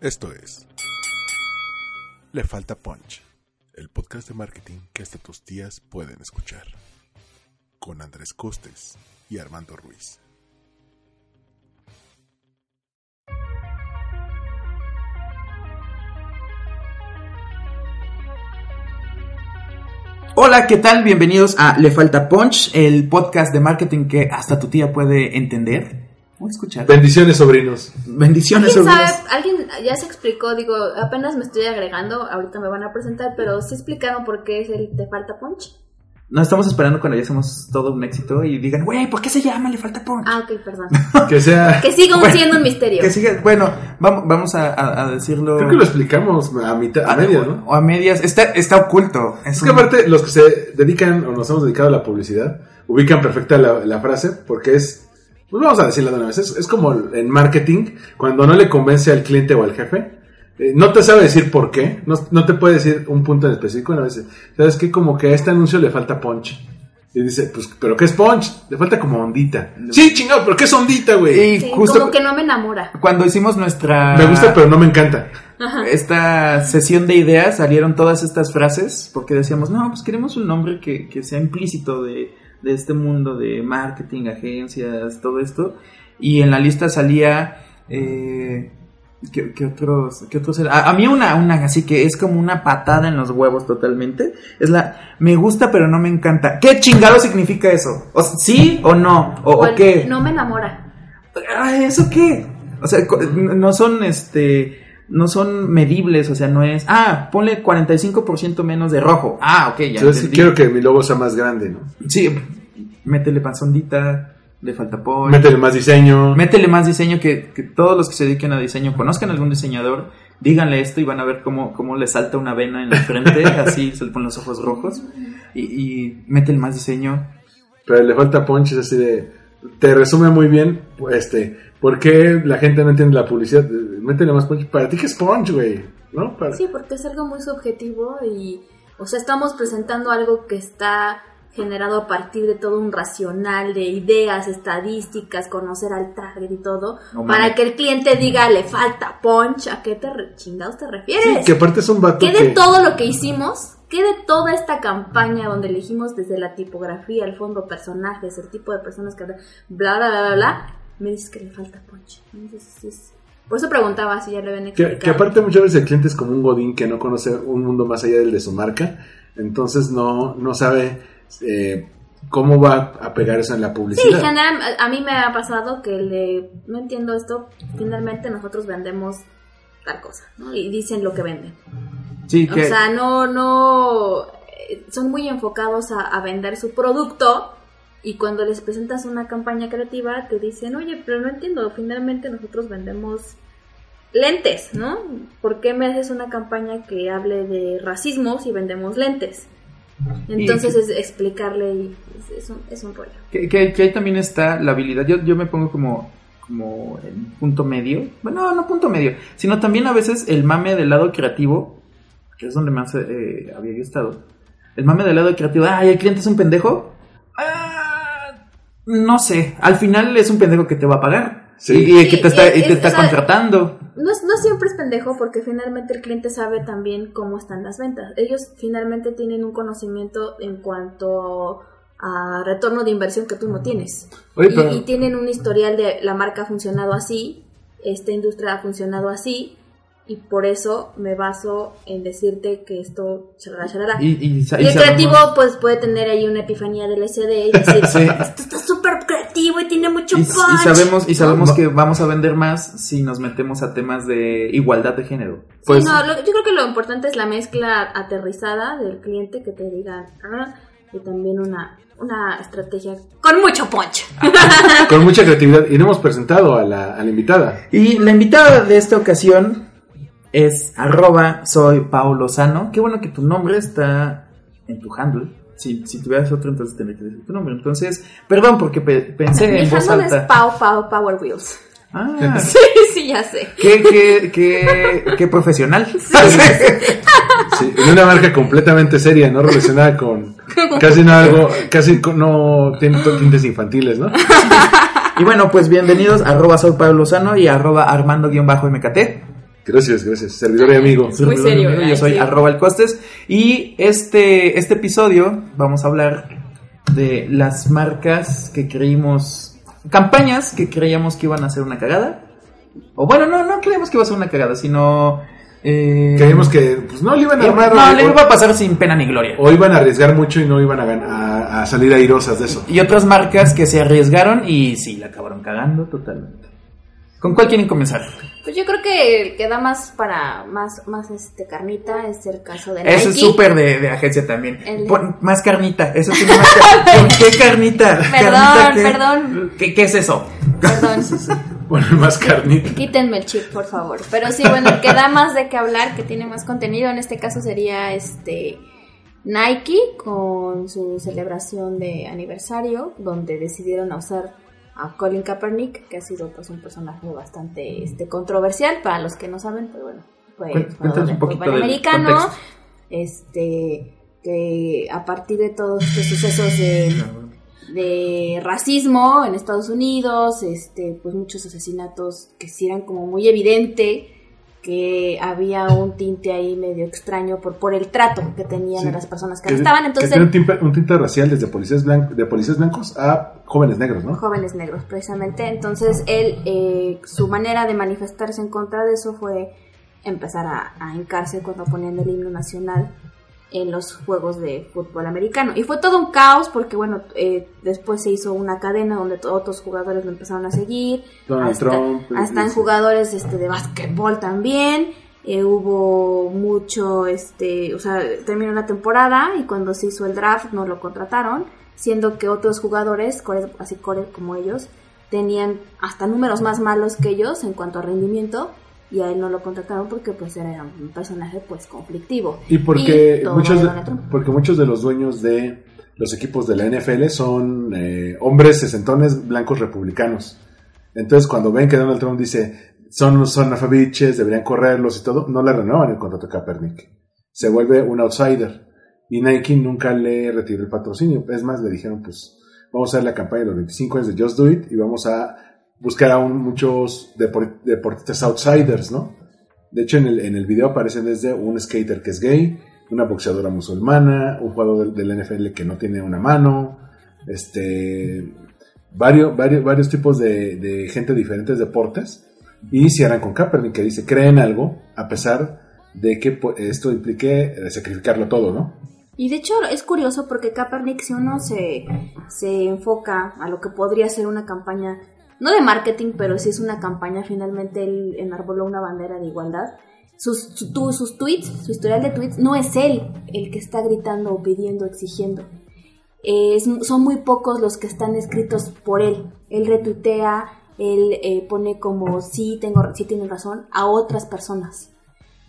Esto es Le Falta Punch, el podcast de marketing que hasta tus tías pueden escuchar, con Andrés Costes y Armando Ruiz. Hola, ¿qué tal? Bienvenidos a Le Falta Punch, el podcast de marketing que hasta tu tía puede entender o escuchar. Bendiciones, sobrinos. Bendiciones, ¿Alguien sobrinos. sabe? Alguien ya se explicó, digo, apenas me estoy agregando, ahorita me van a presentar, pero sí explicaron por qué es el Te Falta Punch. No estamos esperando cuando ya hacemos todo un éxito y digan, güey, ¿por qué se llama Le Falta Punch? Ah, ok, perdón. Que sea. Que siga Bueno, siendo un misterio. Que siga, bueno, vamos, vamos a, a- a decirlo. Creo que lo explicamos a mitad, a media, ¿no? O a medias. Está, está oculto. Es Es que aparte, los que se dedican o nos hemos dedicado a la publicidad, ubican perfecta la, la frase porque es. Pues vamos a decirla de una vez. Es, es como en marketing, cuando no le convence al cliente o al jefe, eh, no te sabe decir por qué, no, no te puede decir un punto en específico. Una vez, ¿sabes qué? Como que a este anuncio le falta punch. Y dice, pues, ¿pero qué es punch? Le falta como ondita. Sí, chingado, ¿pero qué es ondita, güey? Y Sí, justo como que no me enamora. cuando hicimos nuestra. Me gusta, pero no me encanta. esta sesión de ideas salieron todas estas frases porque decíamos, no, pues queremos un nombre que, que sea implícito de, de este mundo de marketing, agencias, todo esto. Y en la lista salía... Eh, ¿qué, qué otros? ¿Qué otros? A, a mí una, una así que es como una patada en los huevos totalmente. Es la, me gusta pero no me encanta. ¿Qué chingado significa eso? ¿O, ¿Sí o no? ¿O, o el qué? No me enamora. Ah, ¿Eso qué? O sea, no son este. No son medibles, o sea, no es. Ah, ponle 45% menos de rojo. Ah, ok, ya. Entonces, entendí. quiero que mi logo sea más grande, ¿no? Sí, métele panzondita, le falta pollo. Métele más diseño. Métele más diseño que, que todos los que se dediquen a diseño conozcan algún diseñador, díganle esto y van a ver cómo, cómo le salta una vena en la frente, así se le ponen los ojos rojos. Y, y métele más diseño. Pero le falta punch, es así de. Te resume muy bien, este. ¿Por qué la gente no entiende la publicidad? Métele más punch. ¿Para ti qué es punch, güey? ¿No? Para- Sí, porque es algo muy subjetivo y, o sea, estamos presentando algo que está generado a partir de todo un racional de ideas, estadísticas, conocer al target y todo, No para que el cliente diga, le falta punch, ¿a qué te re- chingados te refieres? Sí, que aparte es un vato ¿Qué que. de todo lo que hicimos? ¿Qué de toda esta campaña donde elegimos desde la tipografía, el fondo, personajes, el tipo de personas que... Bla, bla, bla, bla, bla, me dices que le falta punch. Entonces, sí es- Por eso preguntaba si ya le ven Que, que aparte muchas veces el cliente es como un godín que no conoce un mundo más allá del de su marca. Entonces no, no sabe eh, cómo va a pegar eso en la Sí, publicidad. general, a a mí me ha pasado que le, no entiendo esto, finalmente nosotros vendemos tal cosa, ¿no? Y dicen lo que venden. Sí, O que. sea, no, no, eh, son muy enfocados a, a vender su producto y cuando les presentas una campaña creativa te dicen, oye, pero no entiendo, finalmente nosotros vendemos lentes, ¿no? ¿Por qué me haces una campaña que hable de racismo si vendemos lentes? Entonces es explicarle y es, es un, es un rollo. Que, que- que ahí también está la habilidad. Yo, yo me pongo como, como en punto medio. Bueno, no, no punto medio. Sino también a veces el mame del lado creativo, que es donde más eh, había yo estado. El mame del lado creativo, ay, el cliente es un pendejo. Ah, no sé. Al final es un pendejo que te va a pagar. Sí. Y, y que te está, y- y te está o sea, contratando. No, es- no siempre es pendejo porque finalmente el cliente sabe también cómo están las ventas. Ellos finalmente tienen un conocimiento en cuanto a retorno de inversión que tú no tienes. Oye, y, pero- y tienen un historial de la marca ha funcionado así, esta industria ha funcionado así, y por eso me baso en decirte que esto... Charala, charala. Y, y, sa- Y y el creativo pues puede tener ahí una epifanía del SD y decir, Sí. esto está súper creativo y tiene mucho Y, y punch. sabemos, y sabemos No. que vamos a vender más si nos metemos a temas de igualdad de género. Pues- sí, no, lo- yo creo que lo importante es la mezcla aterrizada del cliente que te diga "Ah", y también una, una estrategia con mucho punch. Con mucha creatividad. Y no hemos presentado a la, a la invitada. Y la invitada de esta ocasión es arroba soy Paulo Sano. Qué bueno que tu nombre está en tu handle. Si, si tuvieras otro, entonces tendría que decir tu nombre. Entonces, perdón, porque pe- pensé Mi en voz handle es alta. Pau Pau Power Wheels. Ah, Sí, sí, ya sé. qué, qué, qué, qué profesional. Sí, en una marca completamente seria, no relacionada con casi no algo, casi con- no tiene tintes infantiles, ¿no? Y bueno, pues bienvenidos a arroba soy Pablo Lozano y arroba armando-mkt. Gracias, gracias. Servidor y amigo. Muy serio, Yo ay, soy sí. arroba el costes. Y este, este episodio vamos a hablar de las marcas que creímos, campañas que creíamos que iban a ser una cagada. O bueno, no, no creíamos que iba a ser una cagada, sino... Eh, Creímos que pues, no le iban a armar. no, o, le iba a pasar sin pena ni gloria. o iban a arriesgar mucho y no iban a, a salir airosas de eso. Y otras marcas que se arriesgaron y sí, la acabaron cagando totalmente. ¿Con cuál quieren comenzar? Pues yo creo que el que da más para más más este carnita es el caso de Nike. Eso es súper de, de agencia también. El- Pon más carnita. Eso tiene más carnita. ¿Por qué carnita? Perdón, ¿Carnita qué? perdón. ¿Qué, qué es eso? Perdón. Bueno, más carnita. Quítenme el chip, por favor. Pero sí, bueno, el que da más de qué hablar, que tiene más contenido, en este caso sería este Nike con su celebración de aniversario, donde decidieron usar a Colin Kaepernick, que ha sido pues un personaje bastante este controversial para los que no saben, pero bueno, fue Cuéntanos jugador un poquito del americano, contexto. este que a partir de todos estos sucesos de de racismo en Estados Unidos, este, pues muchos asesinatos que sí eran como muy evidente que había un tinte ahí medio extraño por, por el trato que tenían Sí. a las personas que Que, estaban. que Entonces, tiene un tinte, un tinte racial desde policías, blan- de policías blancos a jóvenes negros, ¿no? jóvenes negros precisamente. Entonces él, eh, su manera de manifestarse en contra de eso fue empezar a, a hincarse cuando ponían el himno nacional en los juegos de fútbol americano. Y fue todo un caos porque, bueno, eh, después se hizo una cadena donde otros jugadores lo empezaron a seguir. Donald hasta, Trump, hasta en sí. jugadores este, de básquetbol también. Eh, hubo mucho, este, o sea, terminó la temporada y cuando se hizo el draft no lo contrataron, siendo que otros jugadores, core- así core como ellos, tenían hasta números más malos que ellos en cuanto a rendimiento y a él no lo contrataron porque pues era un personaje pues conflictivo. Y porque todo muchos, de porque muchos de los dueños de los equipos de la NFL son eh, hombres sesentones blancos republicanos. Entonces, cuando ven que Donald Trump dice son, son alfabiches, deberían correrlos y todo, no le renuevan el contrato a Kaepernick. Se vuelve un outsider. Y Nike nunca le retiró el patrocinio. Es más, le dijeron, pues, vamos a hacer la campaña de los 25 años de Just Do It y vamos a buscar a muchos depor- deportistas outsiders, ¿no? De hecho, en el, en el video aparecen desde un skater que es gay, una boxeadora musulmana, un jugador del, NFL que no tiene una mano, este, varios, varios, varios tipos de, de gente de diferentes deportes. Y cierran con Kaepernick que dice, creen algo, a pesar de que esto implique eh, sacrificarlo todo, ¿no? Y de hecho es curioso porque Kaepernick, si uno se, se enfoca a lo que podría ser una campaña, no de marketing, pero sí es una campaña, finalmente él enarboló una bandera de igualdad. Sus, su- sus tweets, su historial de tweets, no es él el que está gritando, o pidiendo, exigiendo. Es- son muy pocos los que están escritos por él. Él retuitea, él eh, pone como sí, tengo, sí tienen razón a otras personas.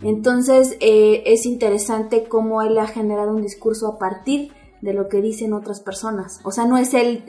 Entonces eh, es interesante cómo él ha generado un discurso a partir de lo que dicen otras personas. O sea, no es él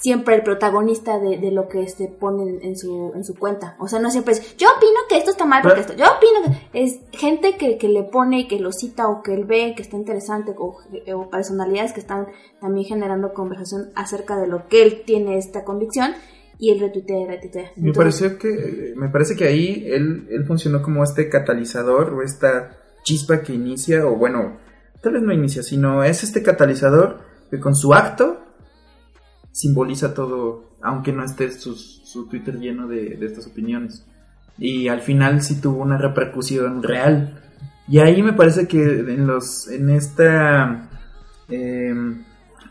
siempre el protagonista de, de lo que se pone en, su, en su cuenta. O sea, no siempre es, yo opino que esto está mal porque esto, yo opino que es gente que, que le pone, que lo cita o que él ve, que está interesante, o, o personalidades que están también generando conversación acerca de lo que él tiene esta convicción y él retuitea y retuitea. Me pareció que me parece que ahí él, él funcionó como este catalizador o esta chispa que inicia o bueno, tal vez no inicia, sino es este catalizador que con su acto simboliza todo, aunque no esté sus- su Twitter lleno de, de estas opiniones. Y al final sí tuvo una repercusión real. Y ahí me parece que en los en esta em,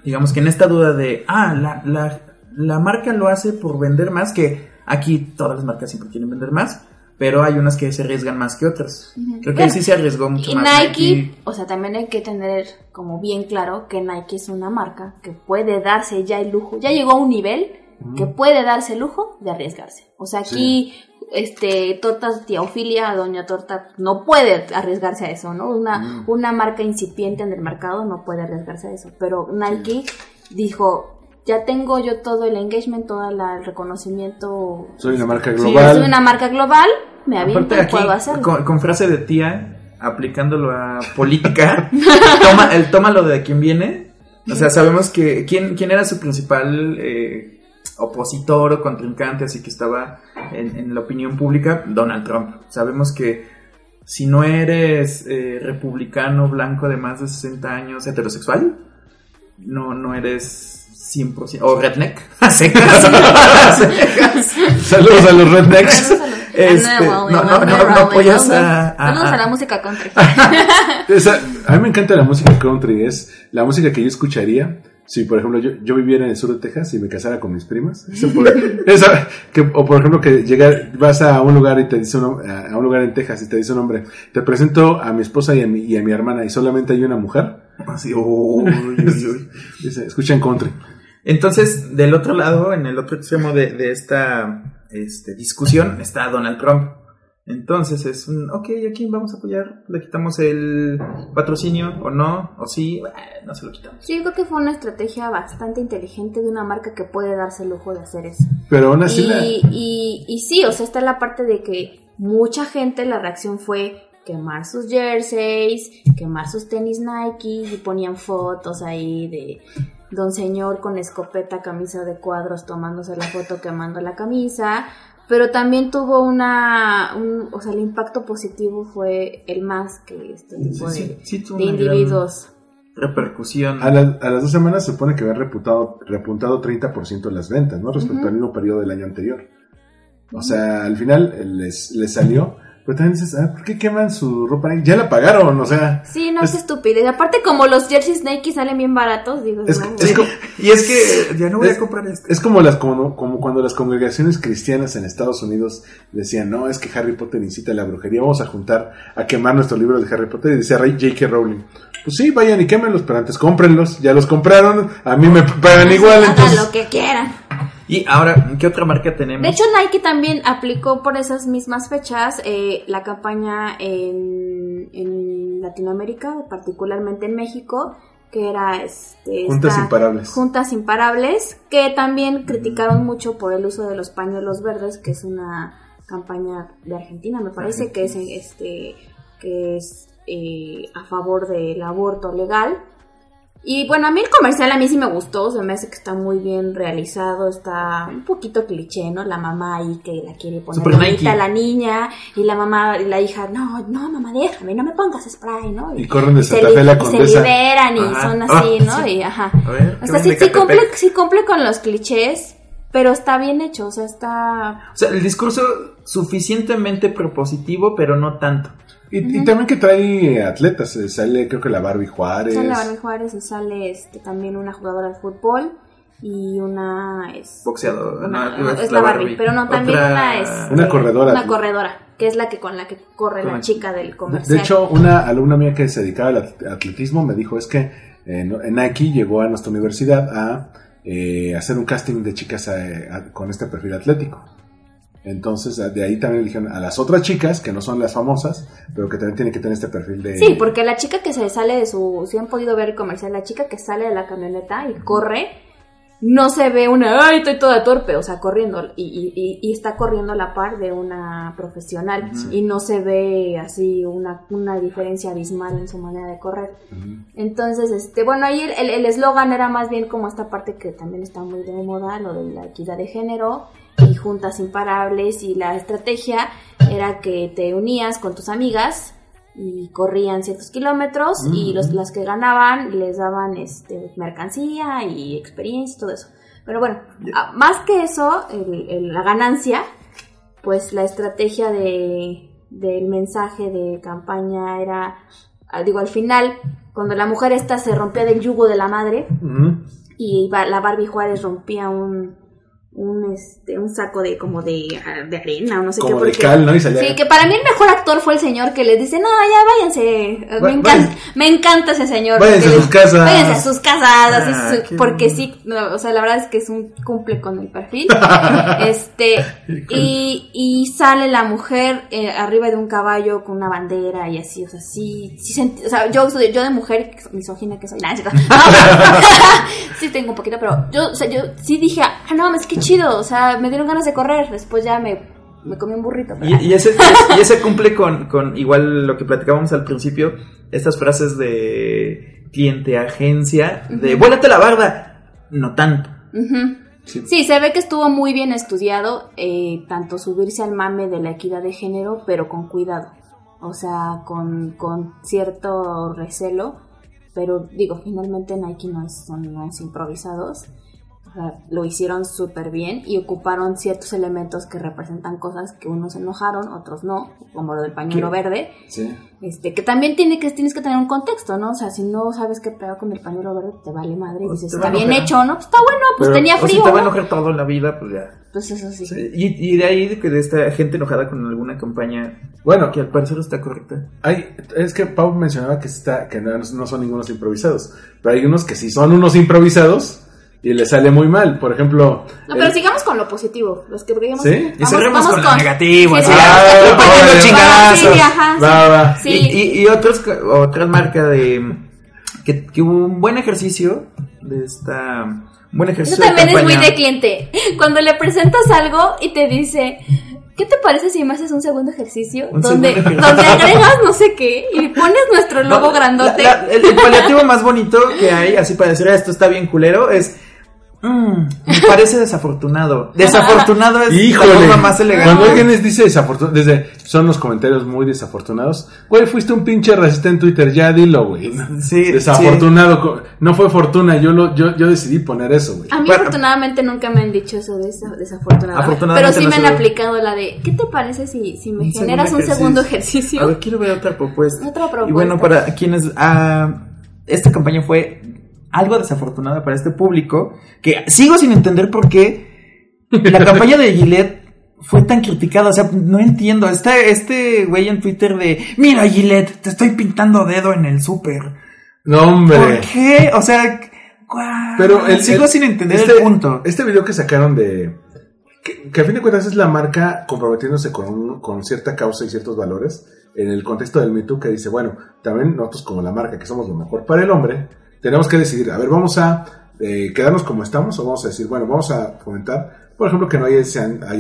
digamos que en esta duda de ah la, la, la marca lo hace por vender más que aquí todas las marcas siempre quieren vender más pero hay unas que se arriesgan más que otras creo que sí se arriesgó mucho Y más Nike, o sea, también hay que tener como bien claro que Nike es una marca que puede darse ya el lujo, ya llegó a un nivel que puede darse el lujo de arriesgarse. O sea, aquí, este, Tortas Tía Ofilia, Doña Torta, no puede arriesgarse a eso, ¿no? Una, una marca incipiente en el mercado no puede arriesgarse a eso. Pero Nike dijo, ya tengo yo todo el engagement, todo el reconocimiento. Soy una marca Sí, global. Soy una marca global, me aviento y aquí puedo hacerlo. con, con frase de tía aplicándolo a política toma el tómalo de quien viene o sea sabemos que quién quién era su principal eh, opositor o contrincante, así que estaba en, en la opinión pública, Donald Trump. Sabemos que si no eres eh, republicano blanco de más de 60 años heterosexual, no, no eres 100%, o redneck, a secas. A secas. Saludos a los rednecks. Este, no, no, no, no apoyas a, a- Saludos a a- la música country. Esa- a mí me encanta la música country, es la música que yo escucharía si, por ejemplo, yo, yo viviera en el sur de Texas y me casara con mis primas. Por- esa- que- o, por ejemplo, que llegar, vas a un lugar y te dice un, a un lugar en Texas y te dice un hombre, te presento a mi esposa y a mi, y a mi hermana y solamente hay una mujer. Así, uy, uy, uy. Dice, escuchan country. Entonces, del otro lado, en el otro extremo de, de esta este, discusión, está Donald Trump. Entonces es un, ok, ¿a quién vamos a apoyar? ¿Le quitamos el patrocinio o no? ¿O sí? Bueno, no se lo quitamos. Sí, yo creo que fue una estrategia bastante inteligente de una marca que puede darse el lujo de hacer eso. Pero aún así, la- Y, y, y sí, o sea, está la parte de que mucha gente, la reacción fue quemar sus jerseys, quemar sus tenis Nike y ponían fotos ahí de don señor con escopeta, camisa de cuadros, tomándose la foto, quemando la camisa. Pero también tuvo una, un- o sea, el impacto positivo fue el más que este tipo Sí, de, sí, sí de individuos. Repercusión. a, la- a las dos semanas se supone que había reputado, repuntado 30% las ventas, ¿no? Respecto al mismo periodo del año anterior. O sea, al final les, les salió. Pero también dices, ah, ¿por qué queman su ropa? Ya la pagaron, o sea. Sí, no, Es- qué estupidez. Aparte, como los jerseys Nike salen bien baratos, digo, Es- no, es Y es que ya no voy Es- a comprar esto. Es como las como, como cuando las congregaciones cristianas en Estados Unidos decían, no, es que Harry Potter incita a la brujería, vamos a juntar a quemar nuestros libros de Harry Potter. Y decía Ray J.K. Rowling, pues sí, vayan y quémenlos, pero antes cómprenlos, ya los compraron, a mí me pagan igual, Hagan entonces... lo que quieran. Y ahora, ¿qué otra marca tenemos? De hecho, Nike también aplicó por esas mismas fechas eh, la campaña en, en Latinoamérica, particularmente en México, que era este, Juntas esta- Imparables. Juntas Imparables, que también criticaron mucho por el uso de los pañuelos verdes, que es una campaña de Argentina, me parece, que es este que es eh, a favor del aborto legal. Y bueno, a mí el comercial a mí sí me gustó, se me hace que está muy bien realizado, está un poquito cliché, ¿no? La mamá ahí que la quiere poner bonita a la niña y la mamá y la hija, no, no, mamá, déjame, no me pongas spray, ¿no? Y corren de Santa Fe la y se Condesa. liberan y Ajá. son así, Ah, ¿no? sí. Y ajá. A ver, O ¿qué sea, sí, sí cumple, sí cumple con los clichés, pero está bien hecho, o sea, está... O sea, el discurso suficientemente propositivo, pero no tanto. Y, y también que trae atletas, eh, sale creo que la Barbie Juárez. Sale Barbie Juárez y sale este, también una jugadora de fútbol y una es... Boxeador. una- no, es la Barbie, pero no, también Otra- una es... Una eh, corredora. Una corredora, que es la que con la que corre Con la la- chica del De, comercial. de hecho, una alumna mía que se dedicaba al at- atletismo me dijo es que eh, Nike llegó a nuestra universidad a eh, hacer un casting de chicas eh, a- con este perfil atlético. Entonces, de ahí también dijeron a las otras chicas, que no son las famosas, pero que también tienen que tener este perfil de... Sí, porque la chica que se sale de su... Si han podido ver el comercial, la chica que sale de la camioneta y corre, no se ve una... ¡Ay, estoy toda torpe! O sea, corriendo. Y, y- y- está corriendo a la par de una profesional. Y no se ve así una, una diferencia abismal en su manera de correr. Entonces, este, bueno, ahí el- el el eslogan era más bien como esta parte que también está muy de moda, lo de la equidad de género y juntas imparables y la estrategia era que te unías con tus amigas y corrían ciertos kilómetros y los, las que ganaban les daban este, mercancía y experiencia y todo eso. Pero bueno, a- más que eso, el- el- la ganancia, pues la estrategia de, del mensaje de campaña era, ah, digo, al final, cuando la mujer esta se rompía del yugo de la madre y la Barbie Juárez rompía un un este un saco de como de, ah, de arena o no sé Como qué de porque- cal, ¿no? Y salía- sí que para mí el mejor actor fue el señor que les dice no ya váyanse me Va- encanta váyanse. me encanta ese señor Váyanse a les- sus casas. váyanse a sus casas Ah, porque sí no, o sea la verdad es que es un cumple con el perfil este y, y sale la mujer eh, arriba de un caballo con una bandera y así o sea sí, sí sentí- o sea yo yo de mujer misógina que soy nada, no, sí tengo un poquito pero yo o sea yo sí dije ah no es que chido o sea me dieron ganas de correr después ya me me comí un burrito pero- Y, y ese, y ese cumple con, con igual lo que platicábamos al principio, estas frases de cliente agencia, de Ujú. vuélate la barda, no tanto. Sí, se ve que estuvo muy bien estudiado, eh, tanto subirse al mame de la equidad de género, pero con cuidado. O sea, con, con cierto recelo. Pero digo, finalmente Nike no es, son, no es improvisados. O sea, lo hicieron súper bien y ocuparon ciertos elementos que representan cosas que unos se enojaron, otros no, como lo del pañuelo verde. Sí. Este, que también tiene que, tienes que tener un contexto, ¿no? O sea, si no sabes qué pedo con el pañuelo verde, te vale madre. Y Pues dices, te va está a bien enojar. hecho, ¿no? Pues está bueno, pues Pero, tenía o si frío. te va a ¿no? enojar toda la vida, pues ya. Pues eso sí. Sí, Y, y de ahí de que de esta gente enojada con alguna campaña Bueno, que al parecer está correcta. hay, es que Pau mencionaba que, está, que no, no son ningunos improvisados, pero hay unos que sí son unos improvisados y les sale muy mal. Por ejemplo, No, pero el- sigamos con lo positivo. Los que digamos. ¿Sí? Y cerremos con lo negativo, Sí, así, sí, ah, sí, chingadazos. ajá. Va, va. Sí. Y, y, y otros, otra marca de que, que hubo un buen ejercicio de esta un buen ejercicio Eso también de es muy de cliente. Cuando le presentas algo y te dice, ¿qué te parece si me haces un segundo ejercicio? Un donde, segundo ejercicio. donde agregas no sé qué y pones nuestro logo No, grandote. la- la- el, el paliativo más bonito que hay, así para decir "Ah, esto está bien culero, es. "Mm, me parece desafortunado. Desafortunado es Híjole, la forma más elegante. cuando alguien les dice desafortunado, desde son los comentarios muy desafortunados. Güey, fuiste un pinche racista en Twitter, ya dilo, güey. Sí, Desafortunado, no fue fortuna, yo lo, yo, yo decidí poner eso, güey. A mí Bueno. afortunadamente nunca me han dicho eso de esa. Afortunadamente Pero sí no me han aplicado la de, ¿qué te parece si, si me Un generas un segundo A ejercicio? ver, quiero ver otra propuesta. Otra propuesta. Y bueno, para quienes. ah, esta campaña fue algo desafortunada para este público. Que sigo sin entender por qué la campaña de Gillette fue tan criticada. O sea, no entiendo. Está este güey en Twitter de: Mira, Gillette, te estoy pintando dedo en el súper. No, hombre. ¿Por qué? O sea. Pero el, sigo el- sin entender este, el punto. Este video que sacaron de. Que, que a fin de cuentas es la marca comprometiéndose con, un- con cierta causa y ciertos valores en el contexto del Me Too que dice, bueno, también nosotros como la marca que somos lo mejor para el hombre, tenemos que decidir, a ver, vamos a eh, quedarnos como estamos o vamos a decir, bueno, vamos a fomentar, por ejemplo, que no haya,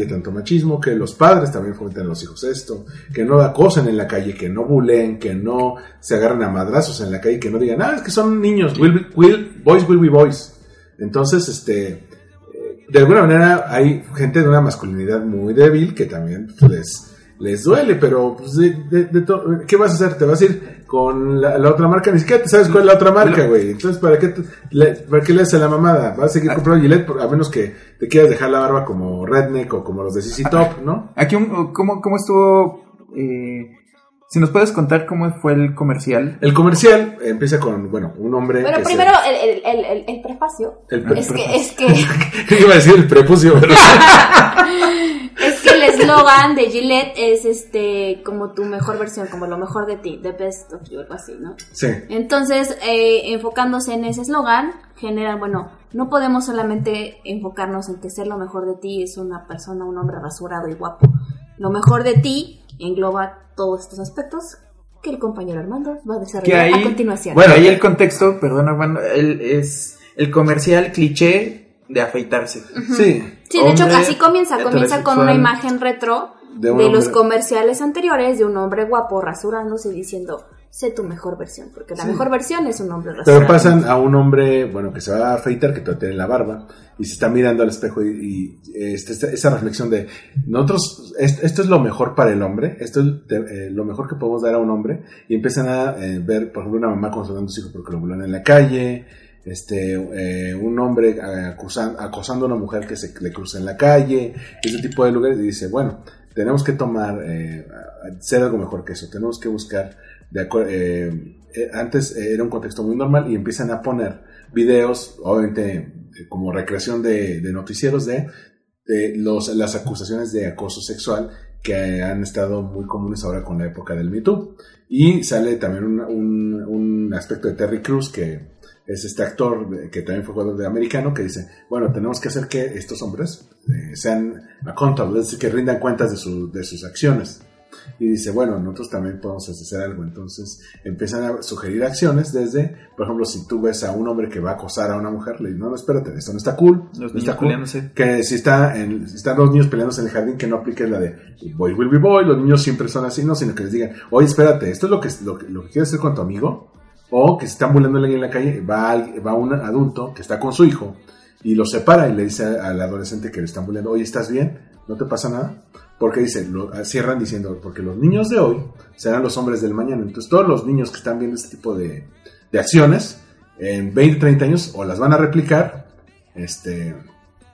tanto machismo, que los padres también fomenten a los hijos esto, que no acosen en la calle, que no buleen, que no se agarren a madrazos en la calle, que no digan, ah, es que son niños, will will, boys will be boys. Entonces, este, eh, de alguna manera hay gente de una masculinidad muy débil que también les, les duele, pero pues, de, de- de ¿qué vas a hacer? ¿Te vas a ir con la, la otra marca? Ni siquiera te sabes cuál es la otra marca, güey. Entonces, ¿para qué, te- le, ¿para qué le haces a la mamada? Vas a seguir comprando Gillette por- a menos que te quieras dejar la barba como Redneck o como los de CC Top, ¿no? Aquí, un- ¿cómo, cómo estuvo? eh, si nos puedes contar cómo fue el comercial. El comercial empieza con, bueno, un hombre Pero que primero el, el, el, el, el prefacio. El pre- es que, es que, Iba a decir el prepucio, pero... es que el eslogan de Gillette es este, como tu mejor versión, como lo mejor de ti, the best of you, algo así, ¿no? sí. Entonces, eh, enfocándose en ese eslogan, generan, bueno, no podemos solamente enfocarnos en que ser lo mejor de ti es una persona, un hombre rasurado y guapo. Lo mejor de ti engloba todos estos aspectos que el compañero Armando va a desarrollar ahí- a continuación. Bueno, ahí el contexto, perdón Armando, el- es el comercial cliché de afeitarse. Sí. sí, de hecho, así comienza, comienza con una imagen retro De de, los comerciales anteriores de un hombre guapo rasurándose y diciendo, sé tu mejor versión, porque la Sí. mejor versión es un hombre rasurado. Pero pasan a un hombre, bueno, que se va a afeitar, que todavía tiene la barba, y se está mirando al espejo y, y, este, esta- esa reflexión de, nosotros, est- esto es lo mejor para el hombre, esto es eh, lo mejor que podemos dar a un hombre, y empiezan a eh, ver, por ejemplo, una mamá consolando a su hijo porque lo violan en la calle, este, eh, un hombre acusan- acosando a una mujer que se le cruza en la calle, ese tipo de lugares, y dice, bueno, tenemos que tomar, eh, ser algo mejor que eso, tenemos que buscar, eh, eh, antes eh, era un contexto muy normal y empiezan a poner videos, obviamente eh, como recreación de, noticieros de, los, las acusaciones de acoso sexual que han estado muy comunes ahora con la época del Me Too. Y sale también un, un- aspecto de Terry Crews que es este actor que también fue jugador de americano que dice, bueno, tenemos que hacer que estos hombres eh, sean accountable, es decir, que rindan cuentas de, su- de sus acciones. Y dice, bueno, nosotros también podemos hacer algo. Entonces empiezan a sugerir acciones desde, por ejemplo, si tú ves a un hombre que va a acosar a una mujer, le dices, no, no, espérate, esto no está cool. Los no niños está cool". peleándose. Que si, está en, si están los niños peleándose en el jardín, que no apliques la de boy will be boy, los niños siempre son así, no, sino que les digan, oye, espérate, esto es lo que, lo, lo que quieres hacer con tu amigo, o que si están burlando alguien en la calle, va, va un adulto que está con su hijo y lo separa y le dice al adolescente que le están bulleando, oye, ¿estás bien? ¿No te pasa nada? Porque dice, lo, cierran diciendo, porque los niños de hoy serán los hombres del mañana. Entonces todos los niños que están viendo este tipo de, de acciones, en 20, 30 años, o las van a replicar, este,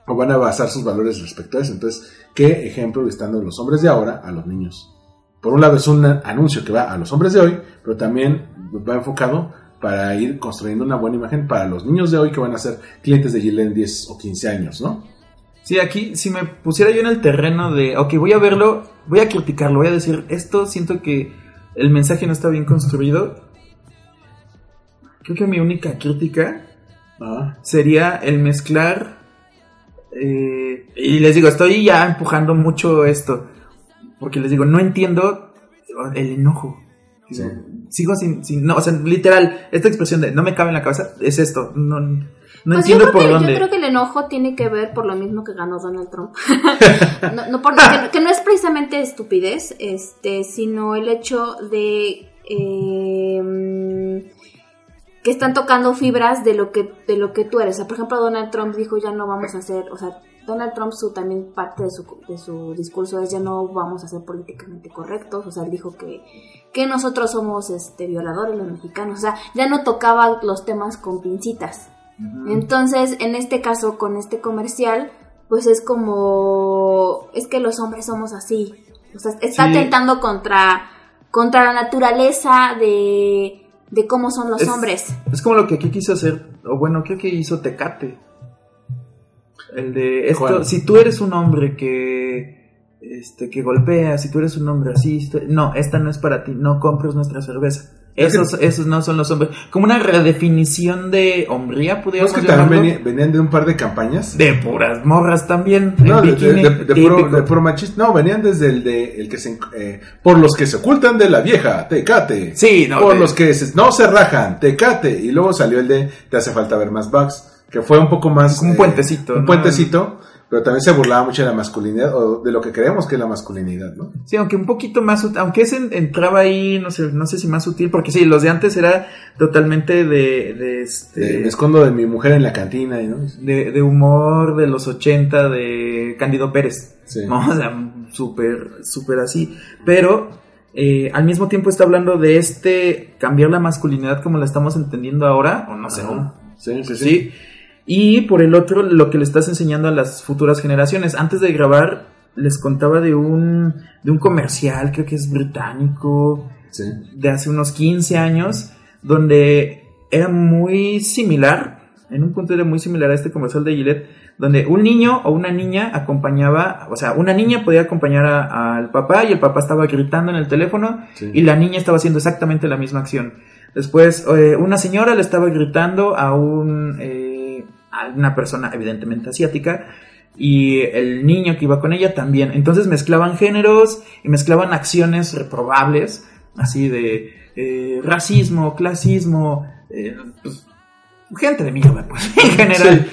o van a basar sus valores respecto a eso. Entonces, ¿qué ejemplo le están dando los hombres de ahora a los niños? Por un lado es un anuncio que va a los hombres de hoy, pero también va enfocado para ir construyendo una buena imagen para los niños de hoy que van a ser clientes de Gillette en 10 o 15 años, ¿no? Sí, aquí si me pusiera yo en el terreno de, ok, voy a verlo, voy a criticarlo, voy a decir, esto siento que el mensaje no está bien construido. Creo que mi única crítica Ah, sería el mezclar, eh, y les digo, estoy ya empujando mucho esto, porque les digo, no entiendo el enojo. Sí. Sigo sin, sin- no, o sea, literal, esta expresión de no me cabe en la cabeza es esto, no, no Pues entiendo yo creo por que, dónde. Yo creo que el enojo tiene que ver por lo mismo que ganó Donald Trump. no, no por- que, que no es precisamente estupidez, este, sino el hecho de eh, que están tocando fibras de lo que de lo que tú eres. O sea, por ejemplo, Donald Trump dijo ya no vamos a hacer, o sea, Donald Trump su también parte de su, de su discurso es ya no vamos a ser políticamente correctos. O sea, él dijo que que nosotros somos este violadores los mexicanos. O sea, ya no tocaba los temas con pincitas. Entonces, en este caso, con este comercial, pues es como, es que los hombres somos así. O sea, está Sí. atentando contra, contra la naturaleza de, de cómo son los Es- hombres. Es como lo que aquí quiso hacer, o bueno, creo que hizo Tecate. El de esto, ¿Cuál? si tú eres un hombre que este que golpea, si tú eres un hombre así, no, esta no es para ti, no compres nuestra cerveza. Esos, esos no son los hombres. Como una redefinición de hombría, ¿No es pudiéramos que también venía- venían de un par de campañas? De puras morras también. No, en de, de, bikini, de- de puro, típico. de puro machista. No, venían desde el de el que se eh, por los que se ocultan de la vieja, Tecate. Sí, no, por de- los que se- no se rajan, Tecate. Y luego salió el de Te hace falta ver más bugs, que fue un poco más Como un puentecito, un ¿no? puentecito, pero también se burlaba mucho de la masculinidad o de lo que creemos que es la masculinidad, ¿no? Sí, aunque un poquito más, aunque ese en- entraba ahí, no sé, no sé si más sutil, porque sí, los de antes era totalmente de, de este, De, me escondo de mi mujer en la cantina y no. de, de humor de los 80 de Cándido Pérez. Sí. ¿no? O sea, súper, súper así. Pero eh, al mismo tiempo está hablando de este cambiar la masculinidad como la estamos entendiendo ahora, o no sé. ¿no? Sí, sí, sí. Sí. Y por el otro, lo que le estás enseñando a las futuras generaciones. Antes de grabar, les contaba de un, de un comercial, creo que es británico, Sí. de hace unos 15 años, donde era muy similar, en un punto era muy similar a este comercial de Gillette, donde un niño o una niña acompañaba, o sea, una niña podía acompañar al papá y el papá estaba gritando en el teléfono Sí. y la niña estaba haciendo exactamente la misma acción. Después, eh, una señora le estaba gritando a un eh, una persona evidentemente asiática y el niño que iba con ella también. Entonces mezclaban géneros y mezclaban acciones reprobables, así de eh, racismo, clasismo, eh, pues, gente de mierda, pues, en general.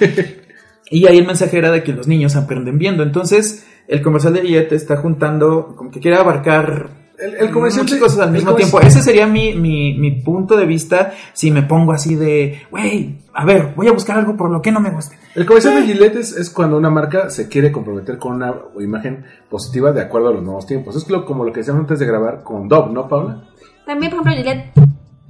Y ahí el mensaje era de que los niños aprenden viendo. Entonces, el comercial de Gillette está juntando, como que quiere abarcar El, el comercial muchas cosas al el mismo tiempo. Ese sería mi, mi, mi punto de vista si me pongo así de, güey, a ver, voy a buscar algo por lo que no me guste. El comercial de Gillette es, es cuando una marca se quiere comprometer con una imagen positiva de acuerdo a los nuevos tiempos. Es lo- como lo que decíamos antes de grabar con Dove, ¿no, Paula? También, por ejemplo, Gillette,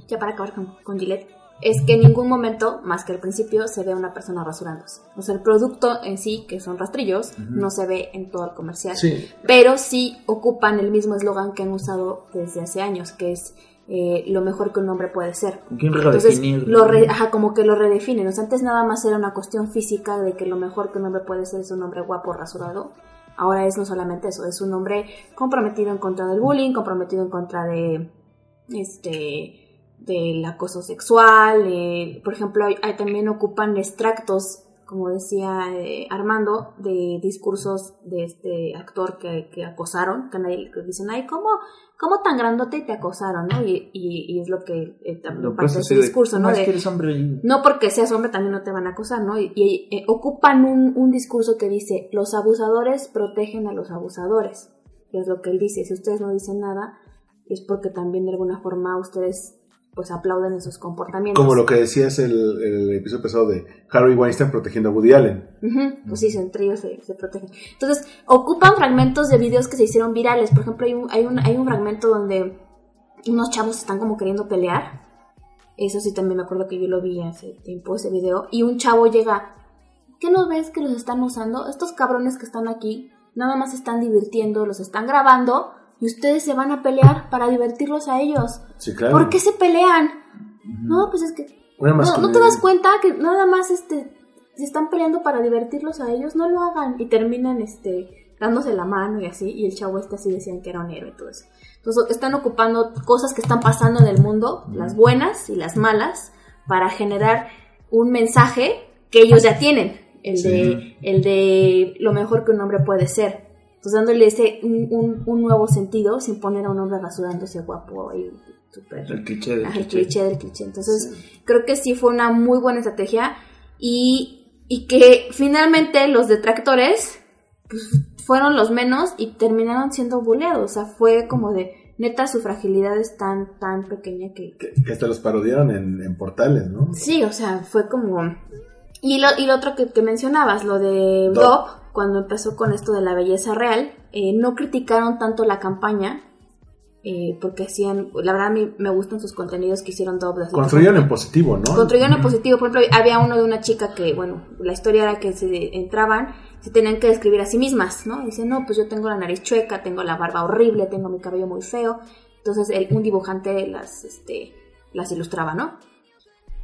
ya para acabar con, con Gillette, es que en ningún momento, más que al principio, se ve a una persona rasurándose. O sea, el producto en sí, que son rastrillos, no se ve en todo el comercial. Sí. Pero sí ocupan el mismo eslogan que han usado desde hace años, que es eh, lo mejor que un hombre puede ser. ¿Con quién Entonces, lo re- ajá, como que lo redefinen. O sea, antes nada más era una cuestión física de que lo mejor que un hombre puede ser es un hombre guapo rasurado. Ahora es no solamente eso, es un hombre comprometido en contra del bullying, comprometido en contra de este del acoso sexual. eh, por ejemplo, hay, hay- también ocupan extractos, como decía eh, Armando, de discursos de este actor que, que acosaron, que, nadie, que dicen, ay, ¿cómo, ¿cómo tan grandote te acosaron? ¿no? Y, y, y es lo que eh, también Lo parte de ese discurso, ¿no? De- eres hombre no porque seas hombre también no te van a acosar, ¿no? Y, y, eh, ocupan un, un discurso que dice, los abusadores protegen a los abusadores, que es lo que él dice. Si ustedes no dicen nada, es porque también de alguna forma ustedes pues aplauden esos comportamientos. Como lo que decías el, el episodio pasado de Harry Weinstein protegiendo a Woody Allen. Ujú, Pues sí, entre ellos se, se protegen. Entonces, ocupan fragmentos de videos que se hicieron virales. Por ejemplo, hay un, hay un, hay un fragmento donde unos chavos están como queriendo pelear. Eso sí, también me acuerdo que yo lo vi hace tiempo, ese video. Y un chavo llega, ¿qué no ves que los están usando? Estos cabrones que están aquí, nada más están divirtiendo, los están grabando. Y ustedes se van a pelear para divertirlos a ellos. Sí, claro. ¿Por qué se pelean? No, pues es que no, ¿no te das cuenta que nada más este se están peleando para divertirlos a ellos? No lo hagan y terminan este dándose la mano y así y el chavo este así decían que era un héroe y todo eso. Entonces están ocupando cosas que están pasando en el mundo, las buenas y las malas, para generar un mensaje que ellos ya tienen, el de el de lo mejor que un hombre puede ser. Entonces dándole ese un, un- un nuevo sentido sin poner a un hombre rasurándose guapo y súper El cliché del el cliché. cliché del cliché. Entonces, creo que sí fue una muy buena estrategia y, y que finalmente los detractores pues, fueron los menos y terminaron siendo buleados. O sea, fue como de, neta, su fragilidad es tan, tan pequeña que... Que, que hasta los parodiaron en, en portales, ¿no? Sí, o sea, fue como... Y lo, y lo otro que, que mencionabas, lo de Dove. Cuando empezó con esto de la belleza real, eh, no criticaron tanto la campaña, eh, porque hacían, la verdad a mí me gustan sus contenidos que hicieron así, Construyeron en positivo, ¿no? construyeron en positivo. Por ejemplo, había uno de una chica que, bueno, la historia era que se entraban, se tenían que describir a sí mismas, ¿no? Dicen, no, pues yo tengo la nariz chueca, tengo la barba horrible, tengo mi cabello muy feo. Entonces, el- un dibujante las, este, las ilustraba, ¿no?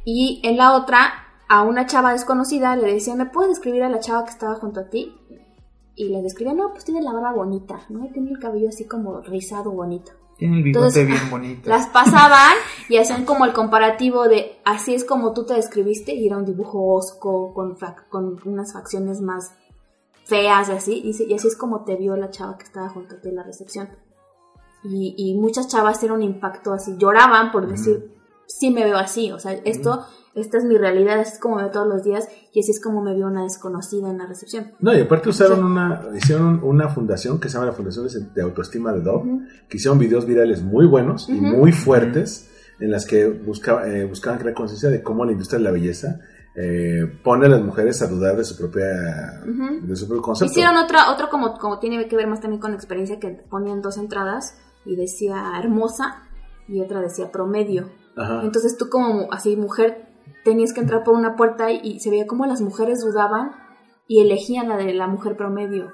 Y en la otra, a una chava desconocida le decía, ¿me puedes describir a la chava que estaba junto a ti? Y le describía, no, pues tiene la barba bonita, ¿no? Tiene el cabello así como rizado, bonito. Tiene el bigote Entonces, bien bonito. Las pasaban y hacían como el comparativo de así es como tú te describiste y era un dibujo osco con, con unas facciones más feas y así. Y así es como te vio la chava que estaba junto a ti en la recepción. Y, y muchas chavas era un impacto así, lloraban por decir, sí me veo así, o sea, esto, esta es mi realidad, así es como veo todos los días y así es como me vio una desconocida en la recepción. No, y aparte usaron una, hicieron una fundación que se llama la Fundación de Autoestima de Dove, que hicieron videos virales muy buenos y muy fuertes, en las que buscaba- eh, buscaban crear conciencia de cómo la industria de la belleza eh, pone a las mujeres a dudar de su propia, de su propio concepto. Hicieron otra, otro como, como tiene que ver más también con la experiencia que ponían dos entradas y decía hermosa y otra decía promedio. Ajá. Entonces tú como así mujer tenías que entrar por una puerta y, se veía como las mujeres dudaban y elegían la de la mujer promedio.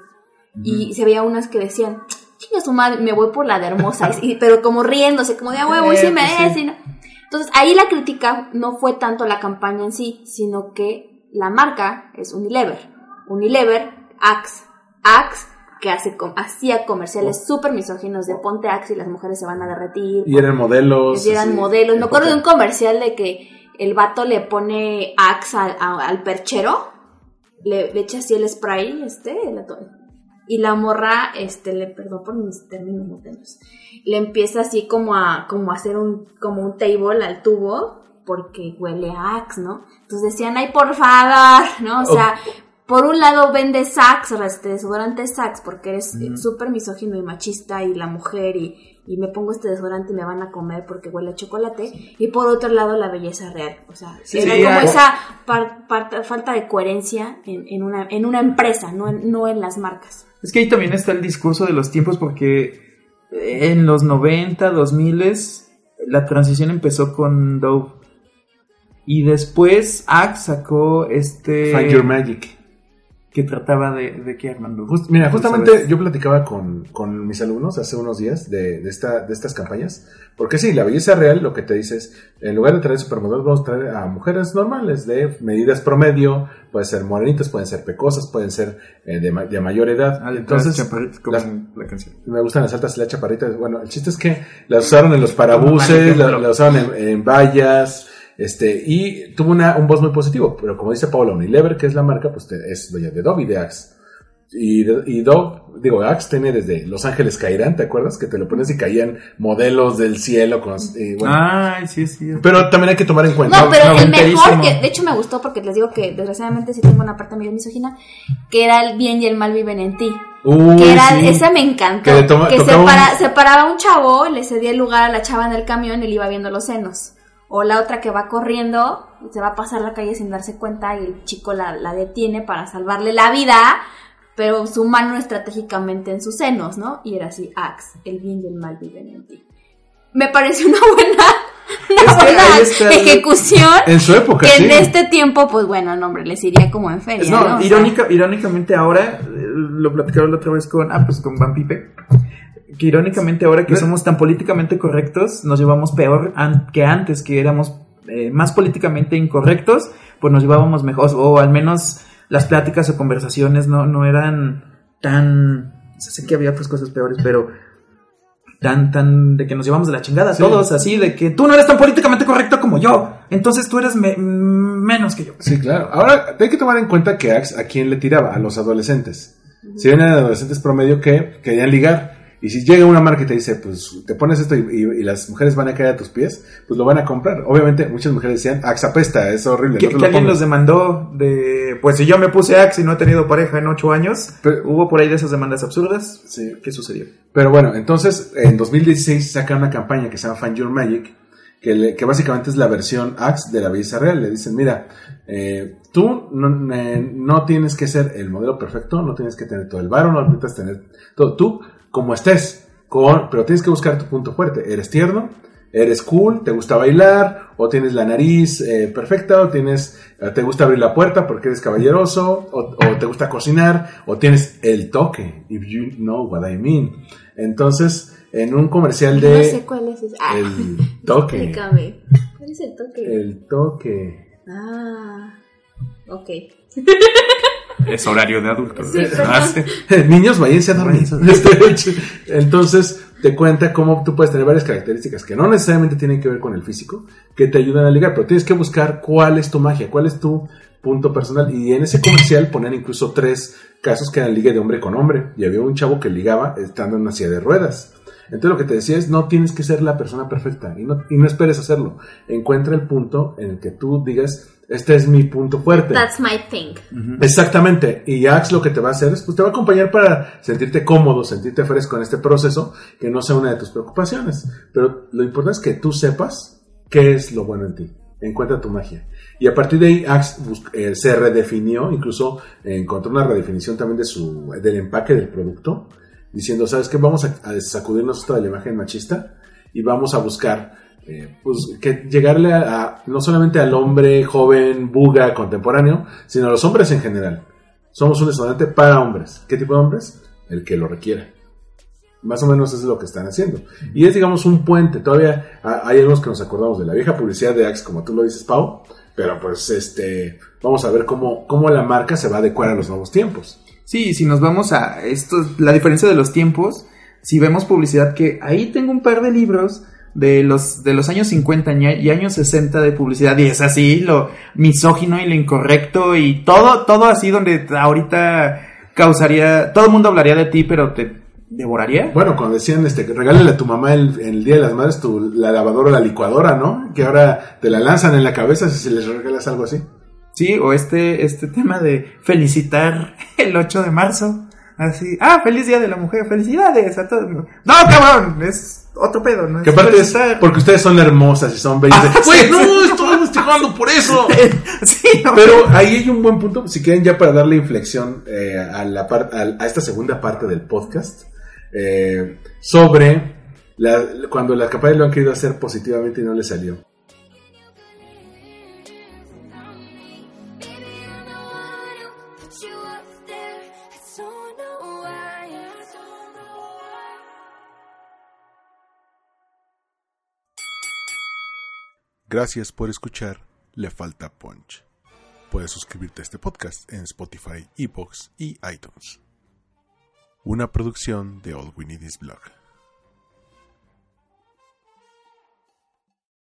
Y se veía unas que decían, chinga su madre, me voy por la de hermosa, y, pero como riéndose, como de a huevo, y Eh, sí me pues es", sí. y no. Entonces ahí la crítica no fue tanto la campaña en sí, sino que la marca es Unilever. Unilever, Axe, Axe, que hace, hacía comerciales súper misóginos de ponte Axe y las mujeres se van a derretir. Y eran modelos. Y eran así, modelos. Me acuerdo de un comercial de que el vato le pone Axe al, a- al perchero, le, le echa así el spray, este, la to- y la morra, este, le, perdón por mis términos modernos, le empieza así como a, como a hacer un, como un table al tubo, porque huele a Axe, ¿no? Entonces decían, ay, por favor, ¿no? O sea, por un lado vendes Axe, este desodorante es Axe, porque eres súper misógino y machista y la mujer y, y me pongo este desodorante y me van a comer porque huele a chocolate. Y por otro lado la belleza real. O sea, Sí, era sí, como esa par- par- falta de coherencia en, en una, en una empresa, no en, no en las marcas. Es que ahí también está el discurso de los tiempos porque en los 90, 2000 la transición empezó con Dove. Y después Axe sacó este Find Your Magic. Que trataba de, de qué Armando. Just- mira, ¿Sabes? justamente yo platicaba con, con mis alumnos hace unos días de, de, esta, de estas campañas. Porque sí, la belleza real lo que te dice es, en lugar de traer supermodelos, vamos a traer a mujeres normales de medidas promedio. Pueden ser morenitas, pueden ser pecosas, pueden ser eh, de, de mayor edad. Ah, Entonces, las chaparritas, como las- la canción. me gustan las altas y las chaparritas. Bueno, el chiste es que las usaron en los parabuses, Mal la, ejemplo. la usaron en, en vallas, este, y tuvo una, un voz muy positivo. Pero como dice Paula, Unilever, que es la marca, pues te- es dueña de Dove y de Axe. Y, de- y Dove, digo, Axe tiene desde Los Ángeles Caerán, ¿te acuerdas? Que te lo pones y caían modelos del cielo. Con, y bueno. Ay, sí, sí. Pero también hay que tomar en cuenta. No, pero el mejor, que de hecho me gustó porque les digo que desgraciadamente sí tengo una parte medio misógina, que era el bien y el mal viven en ti. Uy, que era, sí. ese me encantó. Que le toma- que tocaba un- separa- separaba a un chavo, le cedía el lugar a la chava en el camión y le iba viendo los senos. O la otra que va corriendo, se va a pasar la calle sin darse cuenta y el chico la, la detiene para salvarle la vida, pero su mano estratégicamente en sus senos, ¿no? Y era así, Axe, el bien y el mal viven en ti. Me parece una buena, una Es buena está ejecución. En su época, que sí. en este tiempo, pues bueno, el nombre les iría como en feria. No, irónica, irónicamente ahora, eh, lo platicaron la otra vez con, ah, pues con Van Pipe, que irónicamente ahora que somos tan políticamente correctos, nos llevamos peor an- que antes, que éramos eh, más políticamente incorrectos, pues nos llevábamos mejor, o al menos las pláticas o conversaciones no, no eran tan, o sea, sé que había otras cosas peores, pero tan, tan, de que nos llevamos de la chingada Sí. todos, así, de que tú no eres tan políticamente correcto como yo, entonces tú eres me- menos que yo. Sí, claro. Ahora, hay que tomar en cuenta que Axe a quién le tiraba, a los adolescentes. Si vienen adolescentes promedio que querían ligar, y si llega una marca y te dice, pues te pones esto y, y- y las mujeres van a caer a tus pies, pues lo van a comprar. Obviamente, muchas mujeres decían, Axe apesta, es horrible. Que, no te que lo alguien pongas". los demandó de, pues si yo me puse Axe y no he tenido pareja en ocho años, Pero- hubo por ahí de esas demandas absurdas. Sí. ¿Qué sucedió? Pero bueno, entonces en 2016 sacan una campaña que se llama Find Your Magic, que, le- que básicamente es la versión Axe de la belleza real. Le dicen, mira, eh, tú no, eh, no tienes que ser el modelo perfecto, no tienes que tener todo el varo, no necesitas tener todo. Tú, como estés, con, pero tienes que buscar tu punto fuerte. Eres tierno, eres cool, te gusta bailar, o tienes la nariz eh, perfecta, o tienes, eh, te gusta abrir la puerta porque eres caballeroso, o, o te gusta cocinar, o tienes el toque, if you know what I mean. Entonces, en un comercial de... No sé cuál es ese. Ah, El toque. Explícame. ¿Cuál es el toque? El toque. Ah, ok. Es horario de adultos. Sí, perdón. Niños, váyanse a dormir. Este, Entonces, te cuenta cómo tú puedes tener varias características que no necesariamente tienen que ver con el físico, que te ayudan a ligar, pero tienes que buscar cuál es tu magia, cuál es tu punto personal. Y en ese comercial ponen incluso tres casos que eran ligue de hombre con hombre. Y había un chavo que ligaba estando en una silla de ruedas. Entonces lo que te decía es, no tienes que ser la persona perfecta y no, y no esperes hacerlo. Encuentra el punto en el que tú digas, este es mi punto fuerte. That's my thing. Exactamente. Y Axe lo que te va a hacer es, pues te va a acompañar para sentirte cómodo, sentirte fresco en este proceso, que no sea una de tus preocupaciones. Pero lo importante es que tú sepas qué es lo bueno en ti. Encuentra tu magia. Y a partir de ahí, Axe eh, se redefinió, incluso encontró una redefinición también de su, del empaque del producto, diciendo, ¿sabes qué? Vamos a, a sacudirnos toda la imagen machista y vamos a buscar eh, pues, que llegarle a, no solamente al hombre joven, buga, contemporáneo, sino a los hombres en general. Somos un desodorante para hombres. ¿Qué tipo de hombres? El que lo requiera. Más o menos es lo que están haciendo. Y es, digamos, un puente. Todavía ha- hay algunos que nos acordamos de la vieja publicidad de Axe, como tú lo dices, Pau. Pero pues, este, vamos a ver cómo, cómo la marca se va a adecuar a los nuevos tiempos. Sí, si nos vamos a esto, la diferencia de los tiempos, si vemos publicidad que ahí tengo un par de libros de los de los años 50 y años 60 de publicidad y es así lo misógino y lo incorrecto y todo todo así donde ahorita causaría todo el mundo hablaría de ti pero te devoraría. Bueno, cuando decían, este, que regálale a tu mamá el, el Día de las Madres tu, la lavadora o la licuadora, ¿no? Que ahora te la lanzan en la cabeza si se les regalas algo así. Sí, o este este tema de felicitar el 8 de marzo. Así, ah, feliz día de la mujer, felicidades a todos. No, cabrón, es otro pedo, ¿no? Que aparte es porque ustedes son hermosas y son bellas. Ah, Güey, sí, no, estoy festejando por eso. sí, no. Pero ahí hay un buen punto, si quieren ya para darle inflexión eh, a, la a, a esta segunda parte del podcast, eh, sobre la- cuando las capaces lo han querido hacer positivamente y no les salió. Gracias por escuchar Le Falta Punch. Puedes suscribirte a este podcast en Spotify, Evox y iTunes. Una producción de All We Need Is Blog.